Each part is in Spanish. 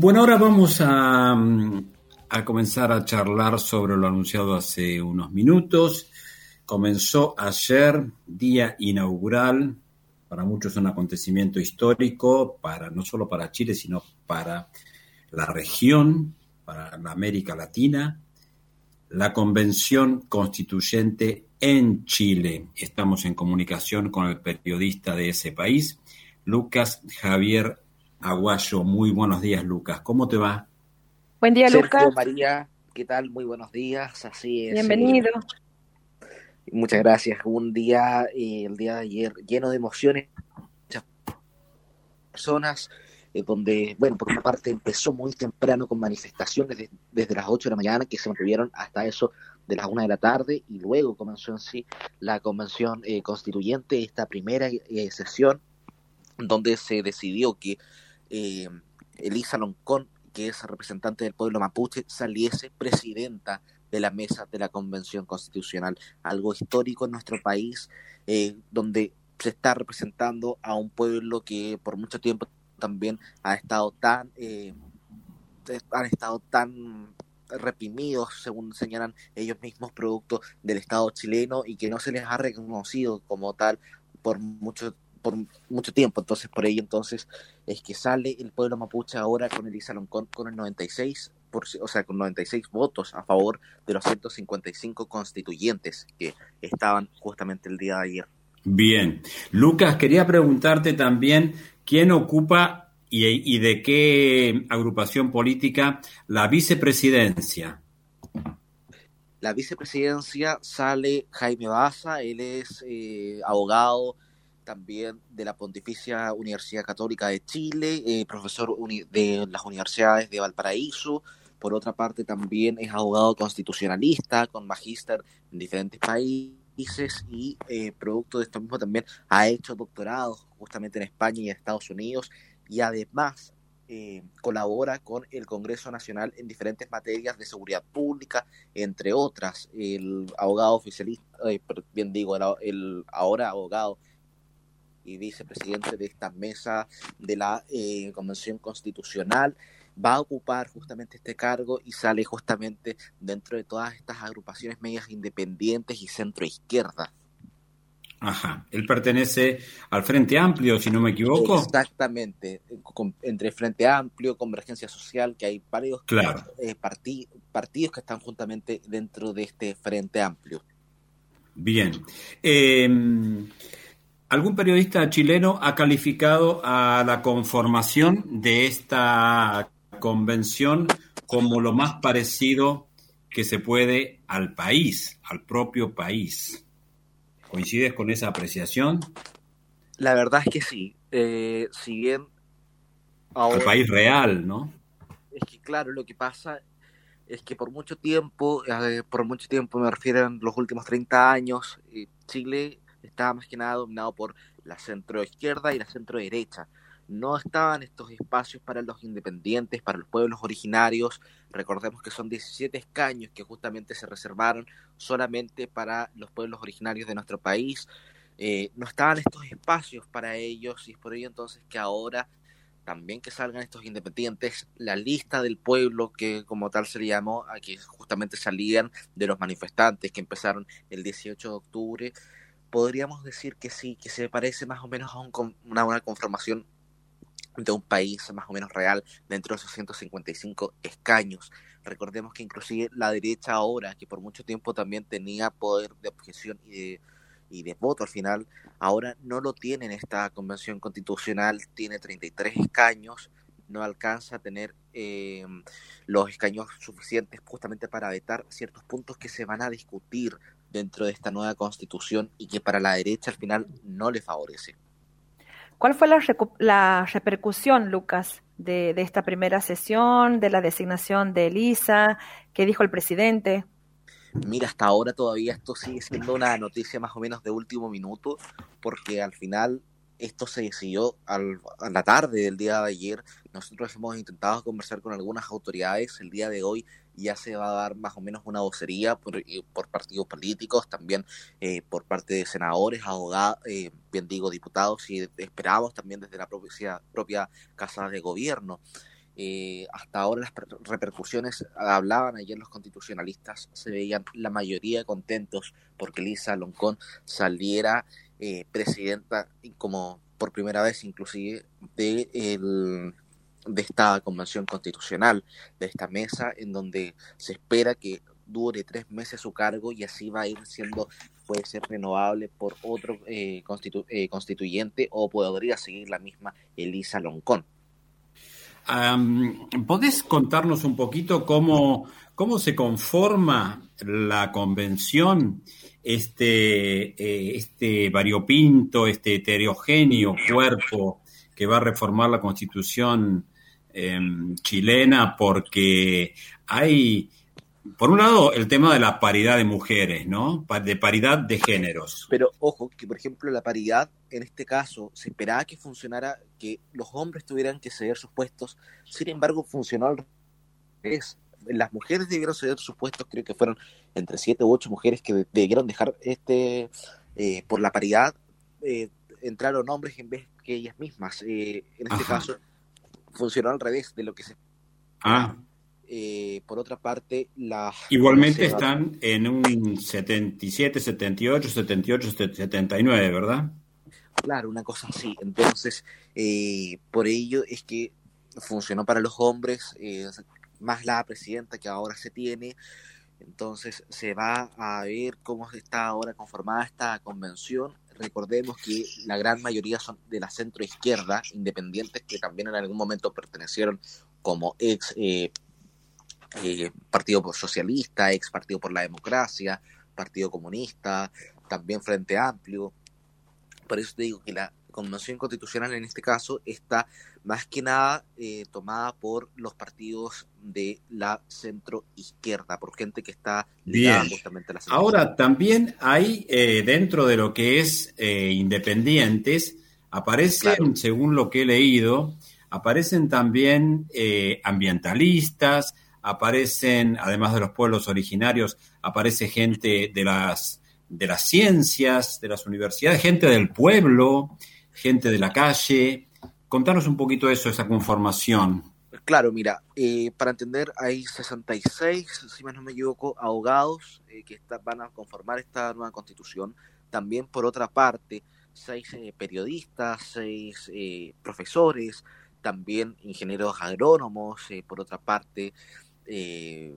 Bueno, ahora vamos a, a comenzar a charlar sobre lo anunciado hace unos minutos. Comenzó ayer, día inaugural, para muchos un acontecimiento histórico, para, no solo para Chile, sino para la región, para la América Latina, la Convención Constituyente en Chile. Estamos en comunicación con el periodista de ese país, Lucas Javier Aguayo. Muy buenos días, Lucas. ¿Cómo te va? Buen día, Sergio, Lucas. María, ¿qué tal? Muy buenos días. Así es. Bienvenido. eh, muchas gracias. Un día, eh, el día de ayer, lleno de emociones. Muchas personas, eh, donde, bueno, por una parte empezó muy temprano con manifestaciones de- desde las 8 de la mañana que se mantuvieron hasta eso de las 1 de la tarde y luego comenzó en sí la convención eh, constituyente, esta primera eh, sesión donde se decidió que eh, Elisa Loncón, que es representante del pueblo mapuche, saliese presidenta de la mesa de la Convención Constitucional, algo histórico en nuestro país, eh, donde se está representando a un pueblo que por mucho tiempo también ha estado tan, eh, estado tan reprimidos, según señalan ellos mismos, producto del Estado chileno y que no se les ha reconocido como tal por mucho por mucho tiempo. Entonces, por ello, entonces, es que sale el pueblo mapuche ahora con Elisa Loncón con el 96, por, o sea, con 96 votos a favor de los 155 constituyentes que estaban justamente el día de ayer. Bien. Lucas, quería preguntarte también quién ocupa y, y de qué agrupación política la vicepresidencia. La vicepresidencia sale Jaime Baza, él es eh, abogado también de la Pontificia Universidad Católica de Chile, eh, profesor de las universidades de Valparaíso. Por otra parte, también es abogado constitucionalista con magíster en diferentes países y eh, producto de esto mismo también ha hecho doctorados justamente en España y Estados Unidos y además eh, colabora con el Congreso Nacional en diferentes materias de seguridad pública, entre otras. El abogado oficialista, bien digo, el ahora abogado y vicepresidente de esta mesa de la eh, Convención Constitucional, va a ocupar justamente este cargo y sale justamente dentro de todas estas agrupaciones medias independientes y centro izquierda. Ajá, él pertenece al Frente Amplio, si no me equivoco. Exactamente, con, entre Frente Amplio, Convergencia Social, que hay varios claro. eh, partid, partidos que están justamente dentro de este Frente Amplio. Bien. Eh, ¿Algún periodista chileno ha calificado a la conformación de esta convención como lo más parecido que se puede al país, al propio país? ¿Coincides con esa apreciación? La verdad es que sí. Eh, si bien. Ahora, al país real, ¿no? Es que, claro, lo que pasa es que por mucho tiempo, eh, por mucho tiempo me refiero a los últimos 30 años, eh, Chile estaba más que nada dominado por la centro izquierda y la centro derecha. No estaban estos espacios para los independientes, para los pueblos originarios. Recordemos que son 17 escaños que justamente se reservaron solamente para los pueblos originarios de nuestro país. Eh, no estaban estos espacios para ellos y es por ello entonces que ahora también que salgan estos independientes, la lista del pueblo que como tal se le llamó, a que justamente salían de los manifestantes que empezaron el 18 de octubre, podríamos decir que sí, que se parece más o menos a un, una, una conformación de un país más o menos real dentro de esos 155 escaños. Recordemos que inclusive la derecha ahora, que por mucho tiempo también tenía poder de objeción y de, y de voto al final, ahora no lo tiene en esta convención constitucional, tiene 33 escaños, no alcanza a tener eh, los escaños suficientes justamente para vetar ciertos puntos que se van a discutir dentro de esta nueva constitución y que para la derecha al final no le favorece. ¿Cuál fue la, la repercusión, Lucas, de, de, esta primera sesión, de la designación de Elisa? ¿Qué dijo el presidente? Mira, hasta ahora todavía esto sigue siendo una noticia más o menos de último minuto, porque al final esto se decidió al, a la tarde del día de ayer. Nosotros hemos intentado conversar con algunas autoridades. El día de hoy ya se va a dar más o menos una vocería por, por partidos políticos, también eh, por parte de senadores, abogados, eh, bien digo, diputados, y esperamos también desde la propia, propia Casa de Gobierno. Eh, hasta ahora las repercusiones, hablaban ayer los constitucionalistas, se veían la mayoría contentos porque Lisa Loncón saliera eh, presidenta como por primera vez inclusive de, el, de esta convención constitucional, de esta mesa en donde se espera que dure tres meses su cargo y así va a ir siendo, puede ser renovable por otro eh, constituyente o podría seguir la misma Elisa Loncón. ¿Podés contarnos un poquito cómo, cómo se conforma la convención, este, eh, este variopinto, este heterogéneo cuerpo que va a reformar la constitución em, chilena? Porque hay por un lado, el tema de la paridad de mujeres, ¿no? De paridad de géneros. Pero ojo, que por ejemplo la paridad, en este caso, se esperaba que funcionara, que los hombres tuvieran que ceder sus puestos, sin embargo, funcionó al revés. Las mujeres debieron ceder sus puestos, creo que fueron entre siete u ocho mujeres que debieron dejar este, eh, por la paridad, eh, entraron hombres en vez que ellas mismas. Eh, en este caso, funcionó al revés de lo que se... Ah, eh, por otra parte, la... Igualmente están en un 77, 78, 78, 79, ¿verdad? Claro, una cosa así. Entonces, eh, por ello es que funcionó para los hombres, eh, más la presidenta que ahora se tiene. Entonces, se va a ver cómo está ahora conformada esta convención. Recordemos que la gran mayoría son de la centro izquierda, independientes que también en algún momento pertenecieron como ex eh, Partido Socialista, ex Partido por la Democracia, Partido Comunista, también Frente Amplio. Por eso te digo que la convención constitucional en este caso está más que nada eh, tomada por los partidos de la centro izquierda, por gente que está ligada justamente a la centro Ahora, también hay eh, dentro de lo que es independientes, aparecen, según lo que he leído, aparecen también ambientalistas, aparecen, además de los pueblos originarios, aparece gente de las, de las ciencias, de las universidades, gente del pueblo, gente de la calle. Contanos un poquito eso, esa conformación. Claro, mira, eh, para entender, hay 66, si no me equivoco, abogados eh, que van a conformar esta nueva constitución. También, por otra parte, seis eh, periodistas, seis profesores, también ingenieros agrónomos, por otra parte, eh,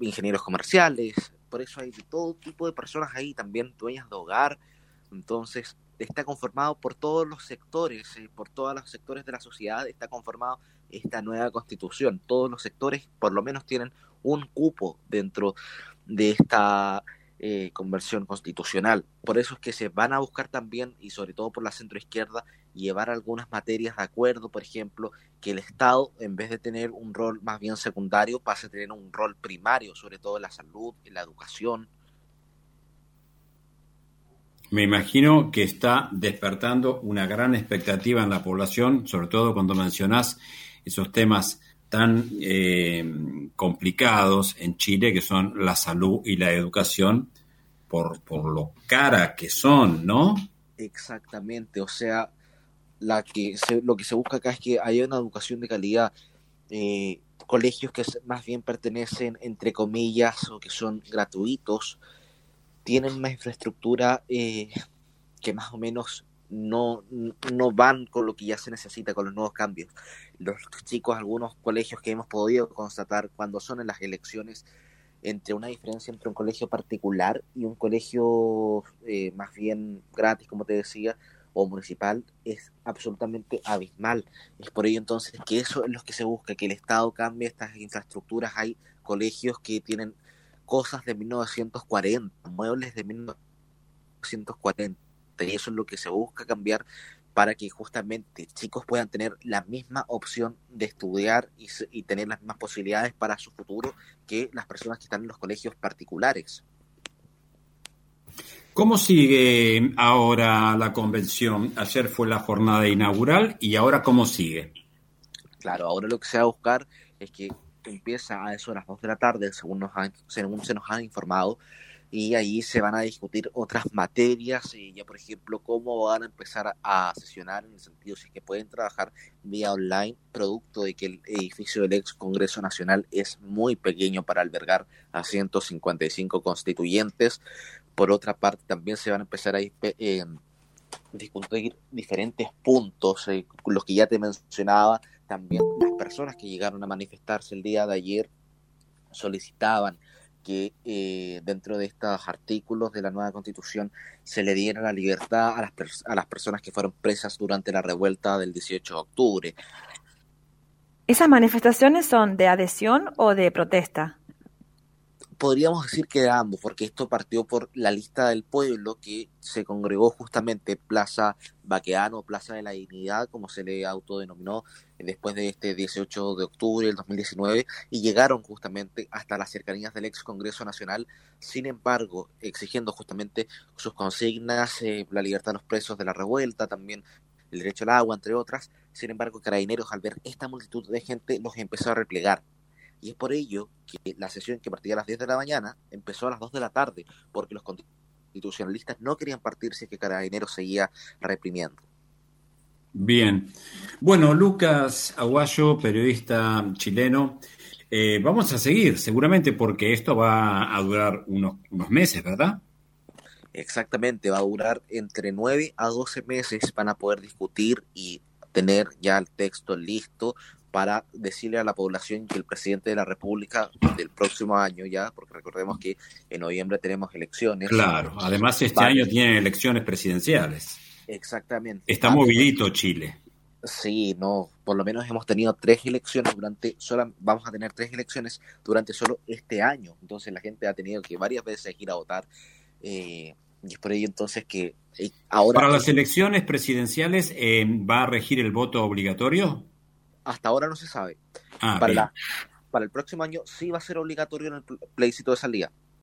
ingenieros comerciales, por eso hay todo tipo de personas ahí, también dueñas de hogar, entonces está conformado por todos los sectores, eh, por todos los sectores de la sociedad, está conformado esta nueva constitución, todos los sectores por lo menos tienen un cupo dentro de esta eh, conversión constitucional. Por eso es que se van a buscar también, y sobre todo por la centroizquierda, llevar algunas materias de acuerdo, por ejemplo, que el Estado, en vez de tener un rol más bien secundario, pase a tener un rol primario, sobre todo en la salud, en la educación. Me imagino que está despertando una gran expectativa en la población, sobre todo cuando mencionás esos temas tan eh, complicados en Chile, que son la salud y la educación, por, por lo cara que son, ¿no? Exactamente, o sea, la que lo que se busca acá es que haya una educación de calidad. Eh, colegios que más bien pertenecen, entre comillas, o que son gratuitos, tienen una infraestructura eh, que más o menos no, no van con lo que ya se necesita, con los nuevos cambios. Los chicos, algunos colegios que hemos podido constatar cuando son en las elecciones, entre una diferencia entre un colegio particular y un colegio eh, más bien gratis, como te decía, o municipal es absolutamente abismal. Es por ello entonces que eso es lo que se busca, que el Estado cambie estas infraestructuras. Hay colegios que tienen cosas de 1940, muebles de 1940, y eso es lo que se busca cambiar para que justamente chicos puedan tener la misma opción de estudiar y, y tener las mismas posibilidades para su futuro que las personas que están en los colegios particulares. ¿Cómo sigue ahora la convención? Ayer fue la jornada inaugural y ahora cómo sigue. Claro, ahora lo que se va a buscar es que empieza a eso a las 2 de la tarde, según, nos según se nos ha informado, y ahí se van a discutir otras materias, y ya por ejemplo cómo van a empezar a sesionar en el sentido si es que pueden trabajar vía online, producto de que el edificio del ex Congreso Nacional es muy pequeño para albergar a 155 constituyentes. Por otra parte, también se van a empezar a eh, discutir diferentes puntos, eh, los que ya te mencionaba, también personas que llegaron a manifestarse el día de ayer solicitaban que eh, dentro de estos artículos de la nueva constitución se le diera la libertad a las, a las personas que fueron presas durante la revuelta del 18 de octubre. ¿Esas manifestaciones son de adhesión o de protesta? Podríamos decir que de ambos, porque esto partió por la lista del pueblo que se congregó justamente Plaza Baqueano, Plaza de la Dignidad, como se le autodenominó después de este 18 de octubre del 2019, y llegaron justamente hasta las cercanías del ex Congreso Nacional, sin embargo, exigiendo justamente sus consignas, eh, la libertad de los presos de la revuelta, también el derecho al agua, entre otras. Sin embargo, Carabineros, al ver esta multitud de gente, los empezó a replegar y es por ello que la sesión que partía a las 10 de la mañana empezó a las 2 de la tarde, porque los constitucionalistas no querían partir si es que Carabineros seguía reprimiendo. Bien. Bueno, Lucas Aguayo, periodista chileno, eh, vamos a seguir seguramente porque esto va a durar unos, unos meses, ¿verdad? Exactamente, va a durar entre 9 a 12 meses, van a poder discutir y tener ya el texto listo para decirle a la población que el presidente de la República del próximo año ya, porque recordemos que en noviembre tenemos elecciones. Claro, además este año tiene elecciones presidenciales. Exactamente. Está movidito Chile. Sí, no, por lo menos hemos tenido tres elecciones durante, solo, vamos a tener tres elecciones durante solo este año. Entonces la gente ha tenido que varias veces ir a votar. Eh, y es por ello entonces que eh, ahora... Para las elecciones presidenciales, eh, ¿va a regir el voto obligatorio? Hasta ahora no se sabe. Ah, para, para el próximo año sí va a ser obligatorio en el plebiscito de salida.